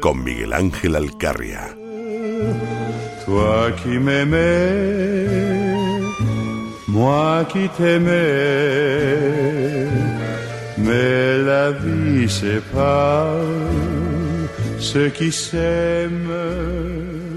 con Miguel Ángel Alcarria. Toi qui m'aimais, moi qui t'aimais, mais la vie sépare ceux qui s'aiment.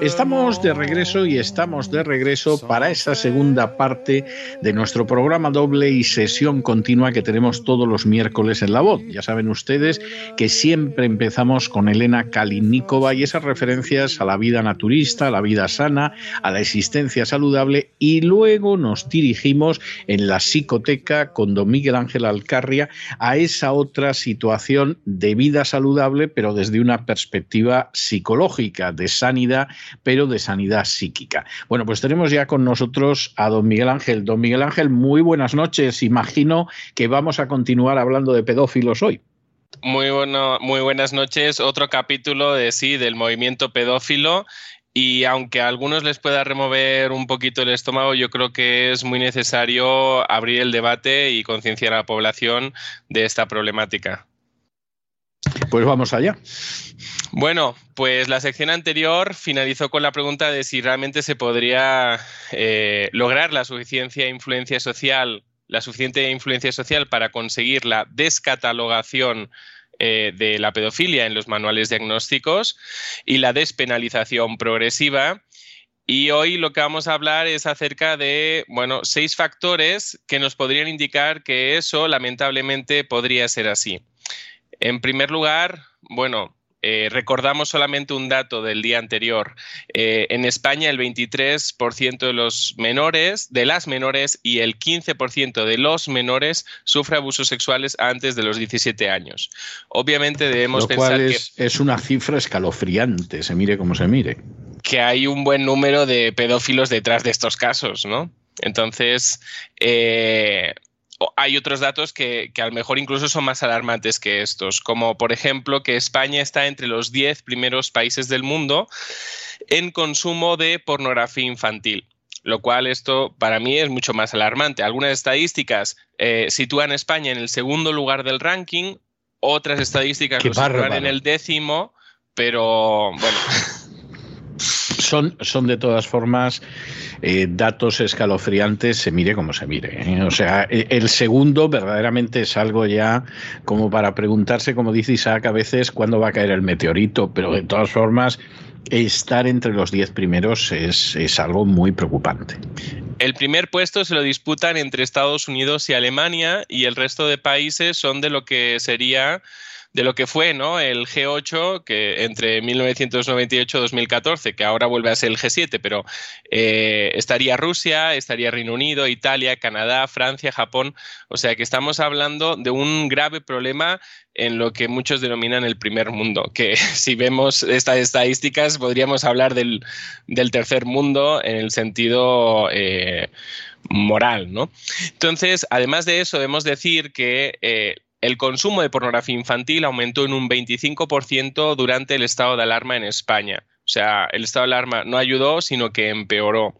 Estamos de regreso y estamos de regreso para esa segunda parte de nuestro programa doble y sesión continua que tenemos todos los miércoles en La Voz. Ya saben ustedes que siempre empezamos con Elena Kalinikova y esas referencias a la vida naturista, a la vida sana, a la existencia saludable y luego nos dirigimos en la psicoteca con don Miguel Ángel Alcarria a esa otra situación de vida saludable pero desde una perspectiva psicológica, de sanidad, pero de sanidad psíquica. Bueno, pues tenemos ya con nosotros a don Miguel Ángel. Don Miguel Ángel, muy buenas noches. Imagino que vamos a continuar hablando de pedófilos hoy. Muy, bueno, muy buenas noches. Otro capítulo de sí, del movimiento pedófilo. Y aunque a algunos les pueda remover un poquito el estómago, yo creo que es muy necesario abrir el debate y concienciar a la población de esta problemática. Pues vamos allá. Bueno, pues la sección anterior finalizó con la pregunta de si realmente se podría eh, lograr la suficiencia influencia social, la suficiente influencia social para conseguir la descatalogación eh, de la pedofilia en los manuales diagnósticos y la despenalización progresiva. Y hoy lo que vamos a hablar es acerca de, bueno, seis factores que nos podrían indicar que eso lamentablemente podría ser así. En primer lugar, bueno, eh, recordamos solamente un dato del día anterior. Eh, en España el 23% de los menores, de las menores y el 15% de los menores sufre abusos sexuales antes de los 17 años. Obviamente debemos Lo pensar cual es, que es una cifra escalofriante, se mire como se mire. que hay un buen número de pedófilos detrás de estos casos, ¿no? Entonces, eh, hay otros datos que, que a lo mejor incluso son más alarmantes que estos, como por ejemplo que España está entre los 10 primeros países del mundo en consumo de pornografía infantil. Lo cual esto para mí es mucho más alarmante. Algunas estadísticas eh, sitúan a España en el segundo lugar del ranking, otras estadísticas Qué lo sitúan bárbaro. en el décimo, pero bueno, Son, son de todas formas eh, datos escalofriantes, se mire como se mire. ¿eh? O sea, e- el segundo verdaderamente es algo ya como para preguntarse, como dice Isaac a veces, cuándo va a caer el meteorito, pero de todas formas, estar entre los diez primeros es, es algo muy preocupante. El primer puesto se lo disputan entre Estados Unidos y Alemania y el resto de países son de lo que sería de lo que fue ¿no? el G8 que entre 1998 y 2014, que ahora vuelve a ser el G7, pero eh, estaría Rusia, estaría Reino Unido, Italia, Canadá, Francia, Japón. O sea que estamos hablando de un grave problema en lo que muchos denominan el primer mundo, que si vemos estas estadísticas podríamos hablar del, del tercer mundo en el sentido eh, moral, ¿no? Entonces, además de eso, debemos decir que eh, el consumo de pornografía infantil aumentó en un 25% durante el estado de alarma en España. O sea, el estado de alarma no ayudó, sino que empeoró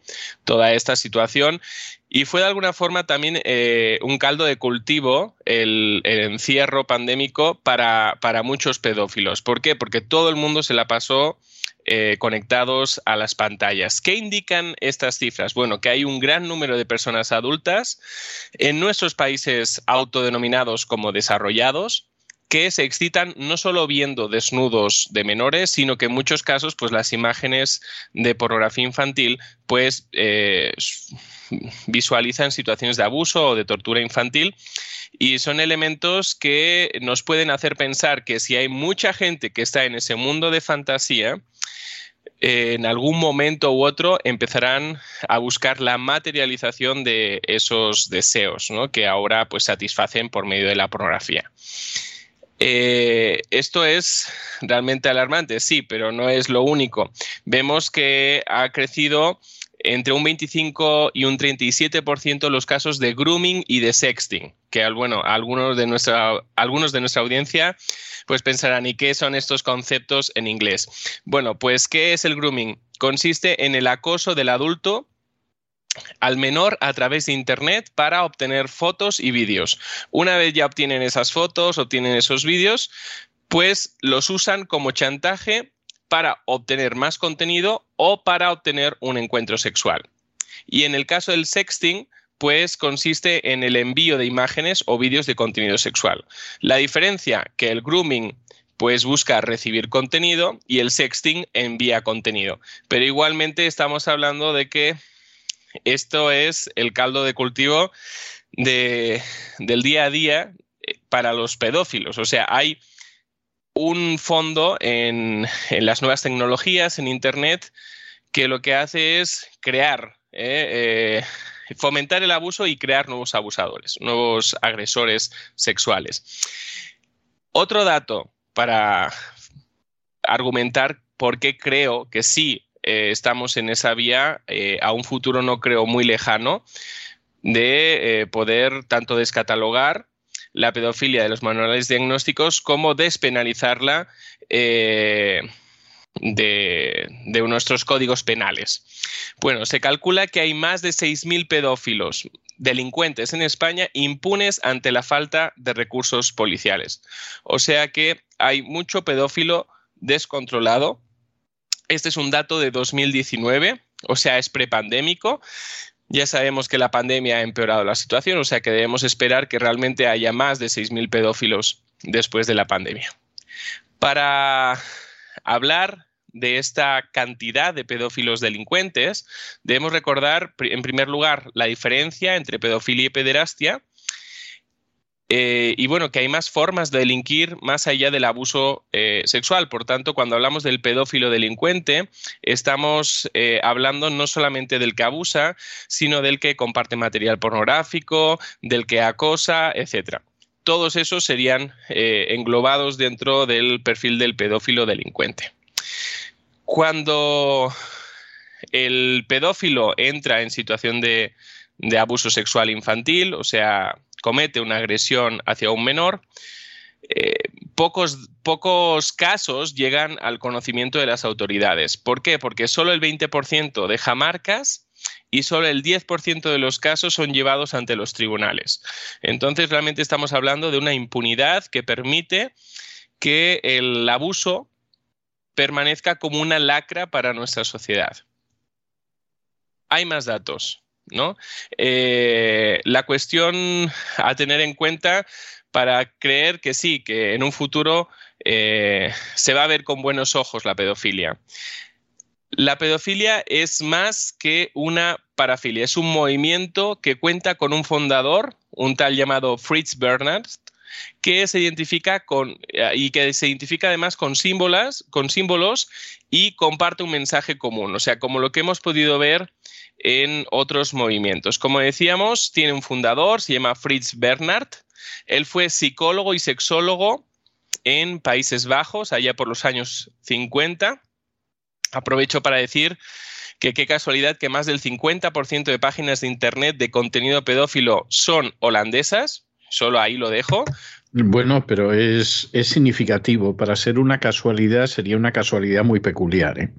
toda esta situación. Y fue de alguna forma también eh, un caldo de cultivo el, el encierro pandémico para, para muchos pedófilos. ¿Por qué? Porque todo el mundo se la pasó eh, conectados a las pantallas. ¿Qué indican estas cifras? Bueno, que hay un gran número de personas adultas en nuestros países autodenominados como desarrollados que se excitan no solo viendo desnudos de menores, sino que en muchos casos, pues las imágenes de pornografía infantil, pues eh, visualizan situaciones de abuso o de tortura infantil y son elementos que nos pueden hacer pensar que si hay mucha gente que está en ese mundo de fantasía, eh, en algún momento u otro empezarán a buscar la materialización de esos deseos ¿no? que ahora pues satisfacen por medio de la pornografía. Eh, esto es realmente alarmante, sí, pero no es lo único. Vemos que ha crecido entre un 25 y un 37% los casos de grooming y de sexting, que bueno, algunos de nuestra, algunos de nuestra audiencia pues pensarán, ¿y qué son estos conceptos en inglés? Bueno, pues ¿qué es el grooming? Consiste en el acoso del adulto al menor a través de Internet para obtener fotos y vídeos. Una vez ya obtienen esas fotos, obtienen esos vídeos, pues los usan como chantaje para obtener más contenido o para obtener un encuentro sexual. Y en el caso del sexting, pues consiste en el envío de imágenes o vídeos de contenido sexual. La diferencia que el grooming pues busca recibir contenido y el sexting envía contenido. Pero igualmente estamos hablando de que esto es el caldo de cultivo del día a día eh, para los pedófilos. O sea, hay un fondo en, las nuevas tecnologías, en Internet, que lo que hace es crear, eh, eh, fomentar el abuso y crear nuevos abusadores, nuevos agresores sexuales. Otro dato para argumentar por qué creo que sí eh, estamos en esa vía a un futuro no creo muy lejano de poder tanto descatalogar la pedofilia de los manuales diagnósticos como despenalizarla eh, de, nuestros códigos penales. Bueno, se calcula que hay más de 6.000 pedófilos delincuentes en España impunes ante la falta de recursos policiales. O sea que hay mucho pedófilo descontrolado. Este es un dato de 2019, o sea, es prepandémico. Ya sabemos que la pandemia ha empeorado la situación, o sea que debemos esperar que realmente haya más de 6.000 pedófilos después de la pandemia. Para hablar de esta cantidad de pedófilos delincuentes, debemos recordar, en primer lugar, la diferencia entre pedofilia y pederastia eh, y bueno, que hay más formas de delinquir más allá del abuso eh, sexual. Por tanto, cuando hablamos del pedófilo delincuente, estamos eh, hablando no solamente del que abusa, sino del que comparte material pornográfico, del que acosa, etc. Todos esos serían englobados dentro del perfil del pedófilo delincuente. Cuando el pedófilo entra en situación de abuso sexual infantil, o sea, comete una agresión hacia un menor, eh, pocos, pocos casos llegan al conocimiento de las autoridades. ¿Por qué? Porque solo el 20% deja marcas y solo el 10% de los casos son llevados ante los tribunales. Entonces, realmente estamos hablando de una impunidad que permite que el abuso permanezca como una lacra para nuestra sociedad. Hay más datos. ¿No? Eh, la cuestión a tener en cuenta para creer que sí, que en un futuro eh, se va a ver con buenos ojos la pedofilia. La pedofilia es más que una parafilia, es un movimiento que cuenta con un fundador, un tal llamado Fritz Bernard, que se identifica con eh, y que se identifica además con símbolos, con símbolos y comparte un mensaje común. O sea, como lo que hemos podido ver en otros movimientos. Como decíamos, tiene un fundador, se llama Fritz Bernhard. Él fue psicólogo y sexólogo en Países Bajos, allá por los años 50. Aprovecho para decir que qué casualidad que más del 50% de páginas de Internet de contenido pedófilo son holandesas. Solo ahí lo dejo. Bueno, pero es, es significativo. Para ser una casualidad, sería una casualidad muy peculiar. ¿eh?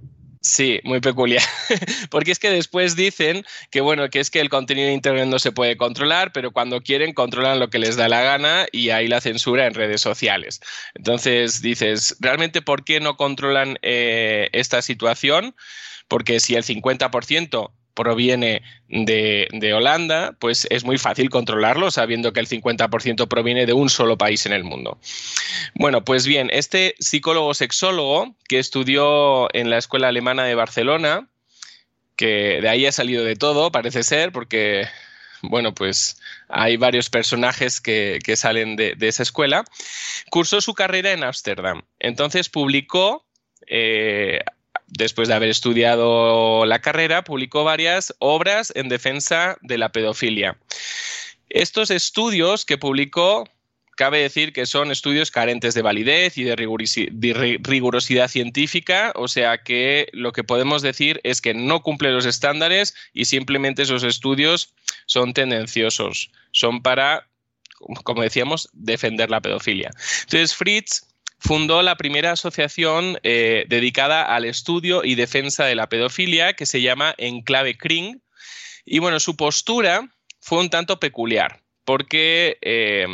Sí, muy peculiar. Porque es que después dicen que bueno, que es que el contenido de internet no se puede controlar, pero cuando quieren controlan lo que les da la gana y hay la censura en redes sociales. Entonces dices, ¿realmente por qué no controlan eh, esta situación? Porque si el 50% proviene de, Holanda, pues es muy fácil controlarlo sabiendo que el 50% proviene de un solo país en el mundo. Bueno, pues bien, este psicólogo sexólogo que estudió en la Escuela Alemana de Barcelona, que de ahí ha salido de todo, parece ser, porque, bueno, pues hay varios personajes que, salen de, esa escuela, cursó su carrera en Ámsterdam. Entonces publicó eh, después de haber estudiado la carrera, publicó varias obras en defensa de la pedofilia. Estos estudios que publicó cabe decir que son estudios carentes de validez y de, rigurosidad científica, o sea que lo que podemos decir es que no cumple los estándares y simplemente esos estudios son tendenciosos, son para, como decíamos, defender la pedofilia. Entonces, Fritz fundó la primera asociación eh, dedicada al estudio y defensa de la pedofilia que se llama Enclave Kring. Y bueno, su postura fue un tanto peculiar porque eh,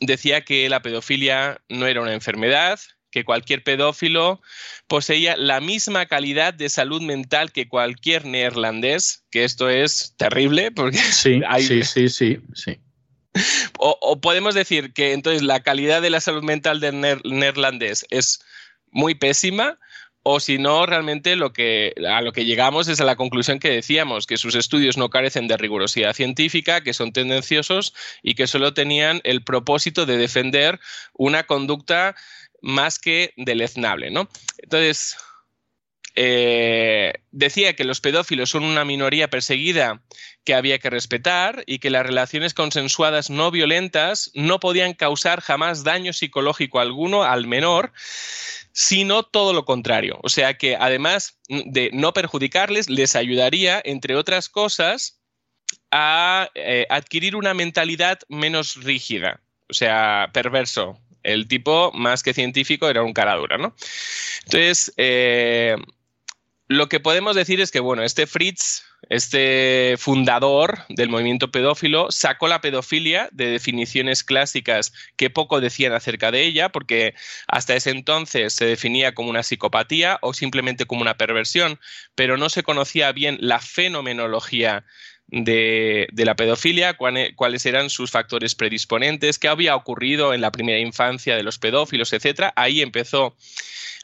decía que la pedofilia no era una enfermedad, que cualquier pedófilo poseía la misma calidad de salud mental que cualquier neerlandés, que esto es terrible porque sí, sí, sí, sí, sí. O, podemos decir que entonces la calidad de la salud mental del neerlandés es muy pésima, o si no, realmente lo que, a lo que llegamos es a la conclusión que decíamos, que sus estudios no carecen de rigurosidad científica, que son tendenciosos y que solo tenían el propósito de defender una conducta más que deleznable. ¿no? Entonces, eh, decía que los pedófilos son una minoría perseguida que había que respetar y que las relaciones consensuadas no violentas no podían causar jamás daño psicológico alguno al menor, sino todo lo contrario. O sea que además de no perjudicarles, les ayudaría, entre otras cosas, a eh, adquirir una mentalidad menos rígida, o sea, perverso. El tipo, más que científico, era un caradura, ¿no? Entonces, eh, lo que podemos decir es que, bueno, este Fritz, este fundador del movimiento pedófilo, sacó la pedofilia de definiciones clásicas que poco decían acerca de ella, porque hasta ese entonces se definía como una psicopatía o simplemente como una perversión, pero no se conocía bien la fenomenología de, la pedofilia, cuáles eran sus factores predisponentes, qué había ocurrido en la primera infancia de los pedófilos, etc. Ahí empezó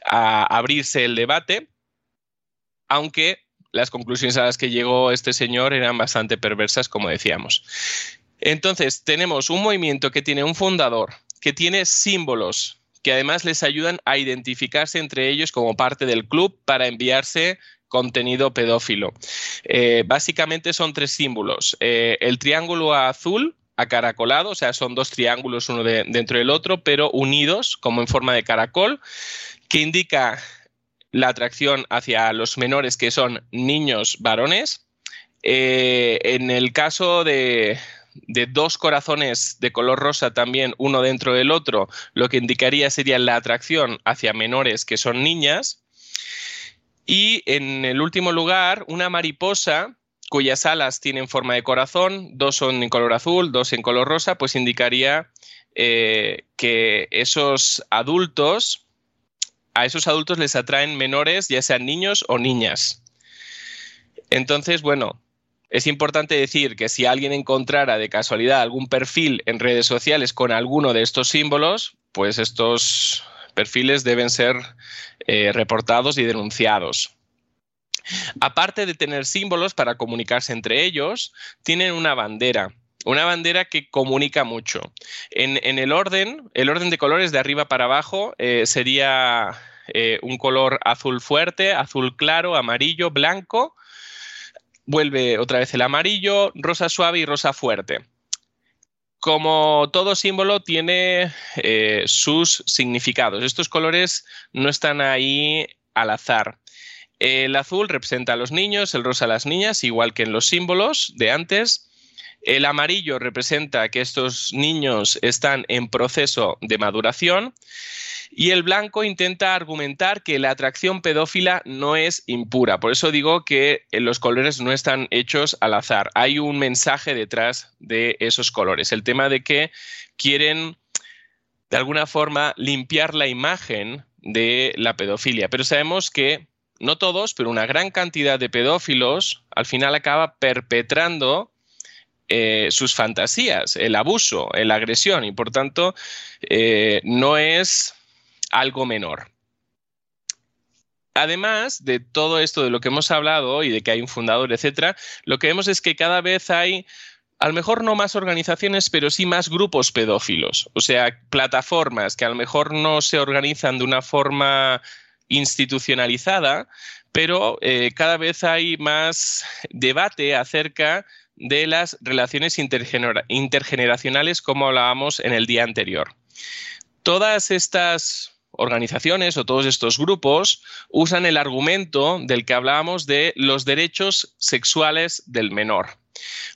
a abrirse el debate aunque las conclusiones a las que llegó este señor eran bastante perversas, como decíamos. Entonces, tenemos un movimiento que tiene un fundador, que tiene símbolos, que además les ayudan a identificarse entre ellos como parte del club para enviarse contenido pedófilo. Eh, básicamente son tres símbolos. Eh, el triángulo azul, acaracolado, o sea, son dos triángulos uno dentro del otro, pero unidos como en forma de caracol, que indica la atracción hacia los menores que son niños varones. Eh, en el caso de, dos corazones de color rosa también, uno dentro del otro, lo que indicaría sería la atracción hacia menores que son niñas. Y en el último lugar, una mariposa cuyas alas tienen forma de corazón, dos son en color azul, dos en color rosa, pues indicaría eh, que esos adultos a esos adultos les atraen menores, ya sean niños o niñas. Entonces, bueno, es importante decir que si alguien encontrara de casualidad algún perfil en redes sociales con alguno de estos símbolos, pues estos perfiles deben ser eh, reportados y denunciados. Aparte de tener símbolos para comunicarse entre ellos, tienen una bandera. Una bandera que comunica mucho. En, el orden, el orden de colores de arriba para abajo eh, sería eh, un color azul fuerte, azul claro, amarillo, blanco. Vuelve otra vez el amarillo, rosa suave y rosa fuerte. Como todo símbolo tiene eh, sus significados. Estos colores no están ahí al azar. El azul representa a los niños, el rosa a las niñas, igual que en los símbolos de antes. El amarillo representa que estos niños están en proceso de maduración y el blanco intenta argumentar que la atracción pedófila no es impura. Por eso digo que eh, los colores no están hechos al azar. Hay un mensaje detrás de esos colores. El tema de que quieren, de alguna forma, limpiar la imagen de la pedofilia. Pero sabemos que no todos, pero una gran cantidad de pedófilos al final acaba perpetrando eh, sus fantasías, el abuso, la agresión, y por tanto eh, no es algo menor. Además de todo esto de lo que hemos hablado y de que hay un fundador, etcétera, lo que vemos es que cada vez hay a lo mejor no más organizaciones, pero sí más grupos pedófilos, o sea, plataformas que a lo mejor no se organizan de una forma institucionalizada, pero eh, cada vez hay más debate acerca de las relaciones intergeneracionales como hablábamos en el día anterior. Todas estas organizaciones o todos estos grupos usan el argumento del que hablábamos de los derechos sexuales del menor.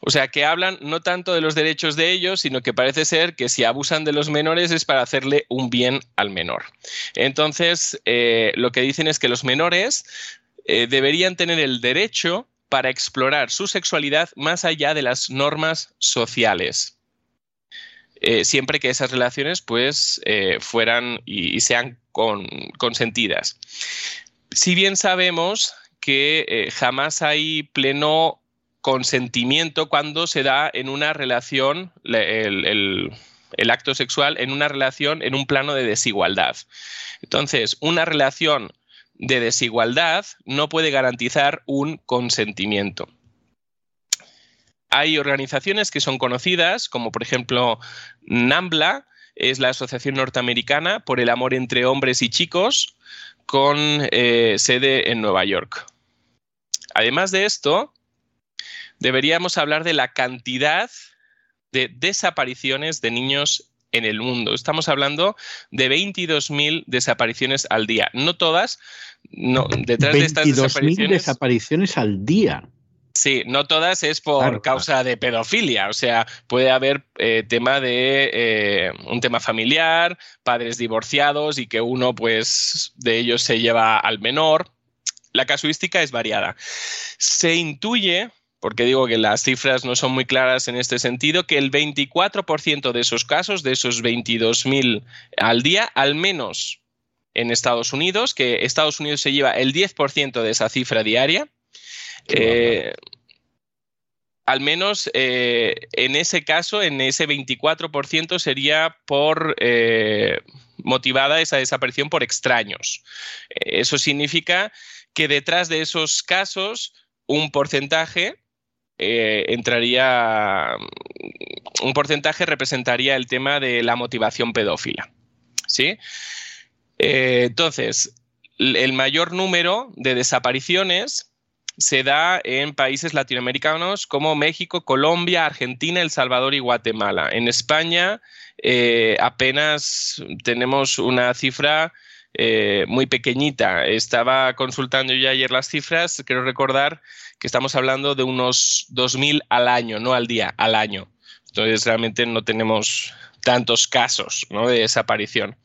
O sea, que hablan no tanto de los derechos de ellos, sino que parece ser que si abusan de los menores es para hacerle un bien al menor. Entonces, eh, lo que dicen es que los menores eh, deberían tener el derecho para explorar su sexualidad más allá de las normas sociales. Eh, siempre que esas relaciones pues eh, fueran y, sean consentidas. Si bien sabemos que eh, jamás hay pleno consentimiento cuando se da en una relación, el, acto sexual, en una relación en un plano de desigualdad. Entonces, una relación de desigualdad no puede garantizar un consentimiento. Hay organizaciones que son conocidas, como por ejemplo NAMBLA, es la Asociación Norteamericana por el Amor entre Hombres y Chicos, con eh, sede en Nueva York. Además de esto, deberíamos hablar de la cantidad de desapariciones de niños en el mundo. Estamos hablando de 22.000 desapariciones al día. No todas, no, detrás de estas desapariciones. desapariciones al día. Sí, no todas es por causa de pedofilia, o sea, puede haber eh, tema de eh, un tema familiar, padres divorciados y que uno, pues, de ellos se lleva al menor. La casuística es variada. Se intuye, porque digo que las cifras no son muy claras en este sentido, que el 24% de esos casos, de esos 22.000 al día, al menos en Estados Unidos, que Estados Unidos se lleva el 10% de esa cifra diaria, eh, al menos eh, en ese caso, en ese 24% sería por eh, motivada esa desaparición por extraños. Eso significa que detrás de esos casos un porcentaje entraría, un porcentaje representaría el tema de la motivación pedófila. ¿Sí? entonces, el mayor número de desapariciones se da en países latinoamericanos como México, Colombia, Argentina, El Salvador y Guatemala. En España eh, apenas tenemos una cifra eh, muy pequeñita. Estaba consultando yo ayer las cifras, quiero recordar que estamos hablando de unos 2.000 al año, no al día, al año. Entonces realmente no tenemos tantos casos de desaparición.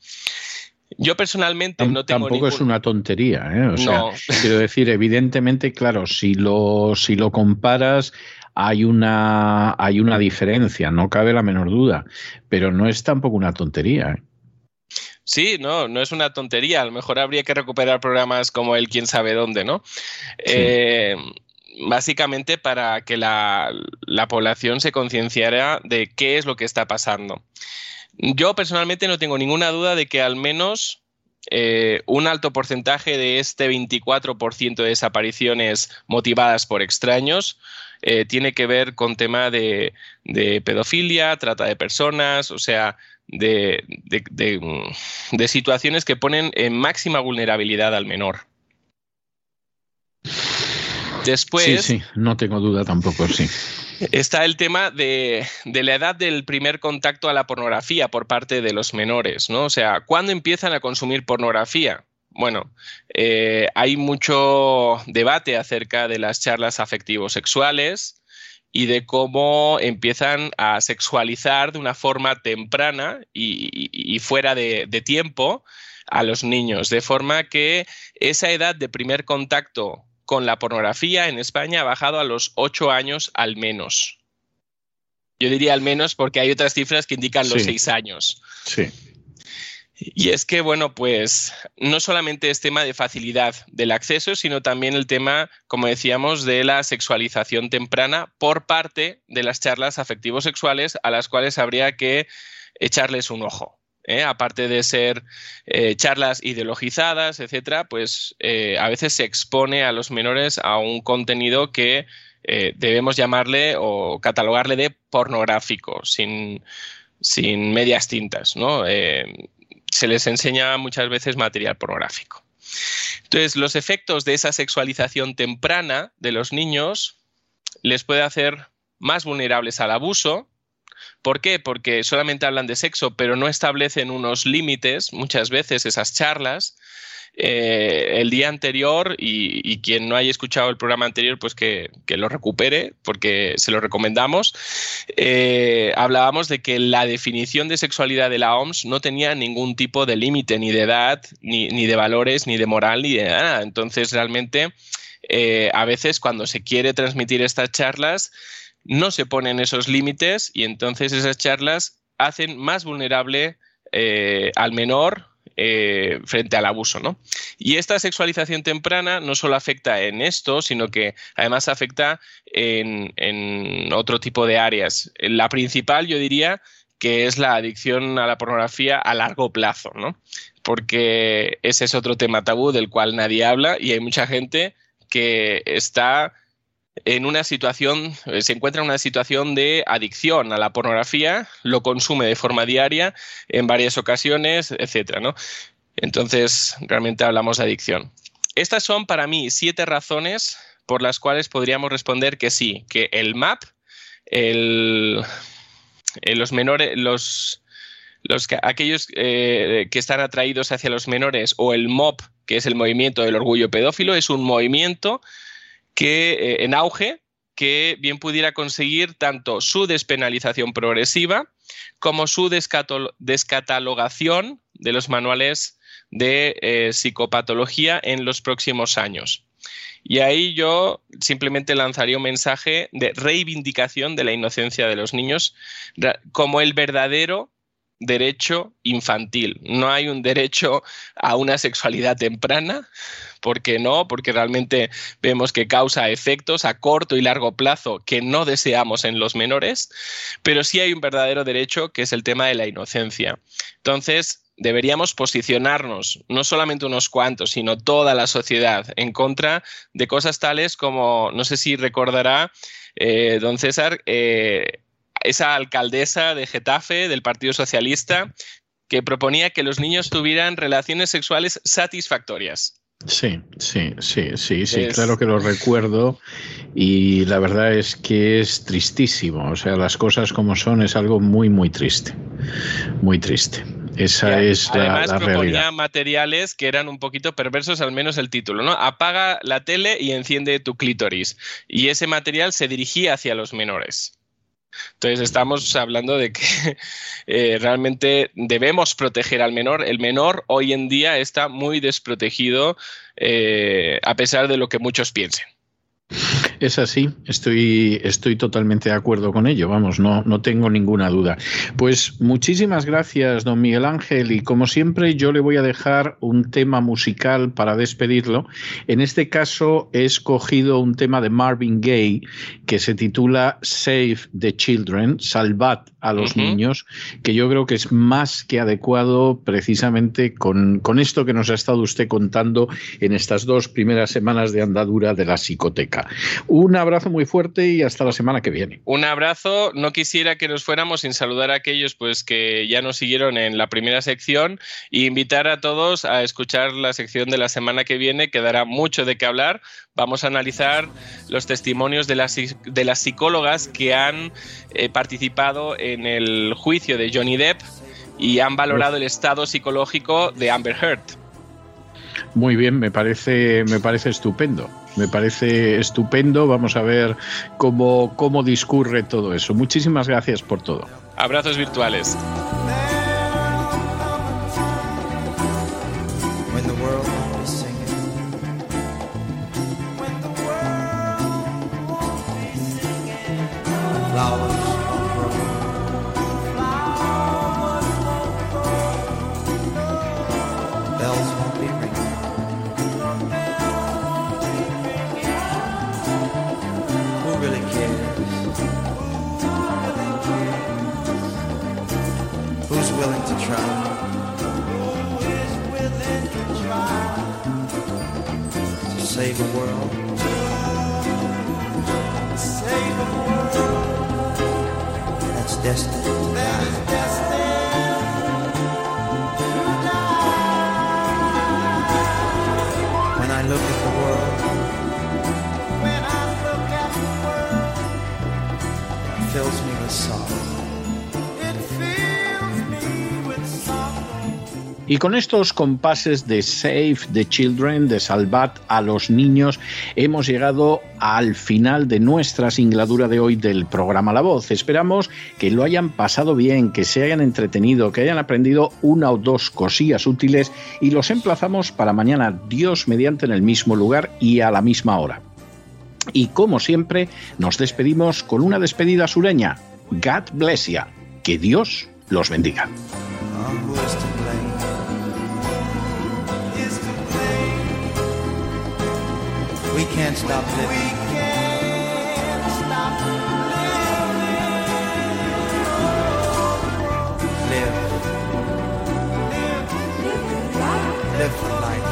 Yo personalmente no tengo Tampoco es una tontería, ¿eh? O sea, quiero decir, evidentemente, claro, si lo, si lo comparas, hay una, hay una diferencia, no cabe la menor duda, pero no es tampoco una tontería. ¿eh? Sí, no, no es una tontería. A lo mejor habría que recuperar programas como el quién sabe dónde, ¿no? Eh, básicamente para que la, la población se concienciara de qué es lo que está pasando. Yo personalmente no tengo ninguna duda de que al menos eh, un alto porcentaje de este 24% de desapariciones motivadas por extraños eh, tiene que ver con tema de, pedofilia, trata de personas, o sea, de, de, situaciones que ponen en máxima vulnerabilidad al menor. Después. Sí, sí, no tengo duda tampoco, sí. Está el tema de, la edad del primer contacto a la pornografía por parte de los menores, ¿no? O sea, ¿cuándo empiezan a consumir pornografía? Bueno, eh, hay mucho debate acerca de las charlas afectivos sexuales y de cómo empiezan a sexualizar de una forma temprana y, fuera de tiempo a los niños, de forma que esa edad de primer contacto con la pornografía en España ha bajado a los ocho años al menos. Yo diría al menos porque hay otras cifras que indican los seis años. Sí. Y es que, bueno, pues no solamente es tema de facilidad del acceso, sino también el tema, como decíamos, de la sexualización temprana por parte de las charlas afectivos sexuales a las cuales habría que echarles un ojo. ¿eh? aparte de ser eh, charlas ideologizadas, etcétera, pues eh, a veces se expone a los menores a un contenido que debemos llamarle o catalogarle de pornográfico, sin, sin medias tintas, ¿no? Se les enseña muchas veces material pornográfico. Entonces, los efectos de esa sexualización temprana de los niños les puede hacer más vulnerables al abuso. ¿Por qué? Porque solamente hablan de sexo, pero no establecen unos límites, muchas veces esas charlas, eh, el día anterior y, quien no haya escuchado el programa anterior, pues que, lo recupere porque se lo recomendamos. Eh, hablábamos de que la definición de sexualidad de la OMS no tenía ningún tipo de límite, ni de edad, ni, ni, de valores, ni de moral, ni de nada. Entonces, realmente, eh, a veces cuando se quiere transmitir estas charlas, no se ponen esos límites y entonces esas charlas hacen más vulnerable al menor eh, frente al abuso. ¿no? Y esta sexualización temprana no solo afecta en esto, sino que además afecta en, otro tipo de áreas. La principal, yo diría, que es la adicción a la pornografía a largo plazo, ¿no? Porque ese es otro tema tabú del cual nadie habla y hay mucha gente que está en una situación, eh, se encuentra en una situación de adicción a la pornografía, lo consume de forma diaria en varias ocasiones, etcétera, ¿no? Entonces, realmente hablamos de adicción. Estas son para mí siete razones por las cuales podríamos responder que sí, que el MAP, el, eh, los menores, los, los aquellos eh, que están atraídos hacia los menores o el MOP, que es el movimiento del orgullo pedófilo, es un movimiento que eh, en auge que bien pudiera conseguir tanto su despenalización progresiva como su descatalogación de los manuales de eh, psicopatología en los próximos años. Y ahí yo simplemente lanzaría un mensaje de reivindicación de la inocencia de los niños como el verdadero derecho infantil. No hay un derecho a una sexualidad temprana, ¿Por qué no? Porque realmente vemos que causa efectos a corto y largo plazo que no deseamos en los menores, pero sí hay un verdadero derecho que es el tema de la inocencia. Entonces, deberíamos posicionarnos, no solamente unos cuantos, sino toda la sociedad, en contra de cosas tales como, no sé si recordará, eh, don César, eh, esa alcaldesa de Getafe del Partido Socialista que proponía que los niños tuvieran relaciones sexuales satisfactorias. Sí, sí, sí, sí, sí, claro que lo recuerdo y la verdad es que es tristísimo, o sea, las cosas como son es algo muy, muy triste, muy triste. Esa es la, Además, proponía materiales que eran un poquito perversos, al menos el título, ¿no? Apaga la tele y enciende tu clítoris. Y ese material se dirigía hacia los menores. Entonces estamos hablando de que eh, realmente debemos proteger al menor. El menor hoy en día está muy desprotegido eh, a pesar de lo que muchos piensen. Es así, estoy, estoy totalmente de acuerdo con ello, vamos, no, no tengo ninguna duda. Pues muchísimas gracias, don Miguel Ángel, y como siempre yo le voy a dejar un tema musical para despedirlo. En este caso he escogido un tema de Marvin Gaye que se titula Save the Children, Salvad a los niños, que yo creo que es más que adecuado precisamente con, con esto que nos ha estado usted contando en estas dos primeras semanas de andadura de la psicoteca. Un abrazo muy fuerte y hasta la semana que viene. Un abrazo. No quisiera que nos fuéramos sin saludar a aquellos pues que ya nos siguieron en la primera sección e invitar a todos a escuchar la sección de la semana que viene, que dará mucho de qué hablar. Vamos a analizar los testimonios de las, de las psicólogas que han eh, participado en el juicio de Johnny Depp y han valorado el estado psicológico de Amber Heard. Muy bien, me parece, me parece estupendo. Me parece estupendo. Vamos a ver cómo, cómo discurre todo eso. Muchísimas gracias por todo. Abrazos virtuales. Y con estos compases de Save the Children, de Salvad a los niños, hemos llegado al final de nuestra singladura de hoy del programa La Voz. Esperamos que lo hayan pasado bien, que se hayan entretenido, que hayan aprendido una o dos cosillas útiles y los emplazamos para mañana, Dios mediante en el mismo lugar y a la misma hora. Y como siempre, nos despedimos con una despedida sureña. God bless you. Que Dios los bendiga. We can't stop living. We can't stop living. Live. Live. Live for life.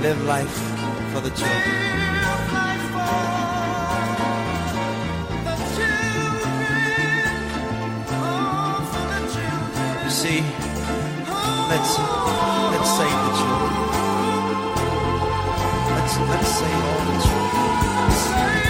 Live life for the children. See, let's let's save the children. Let's let's save all the children.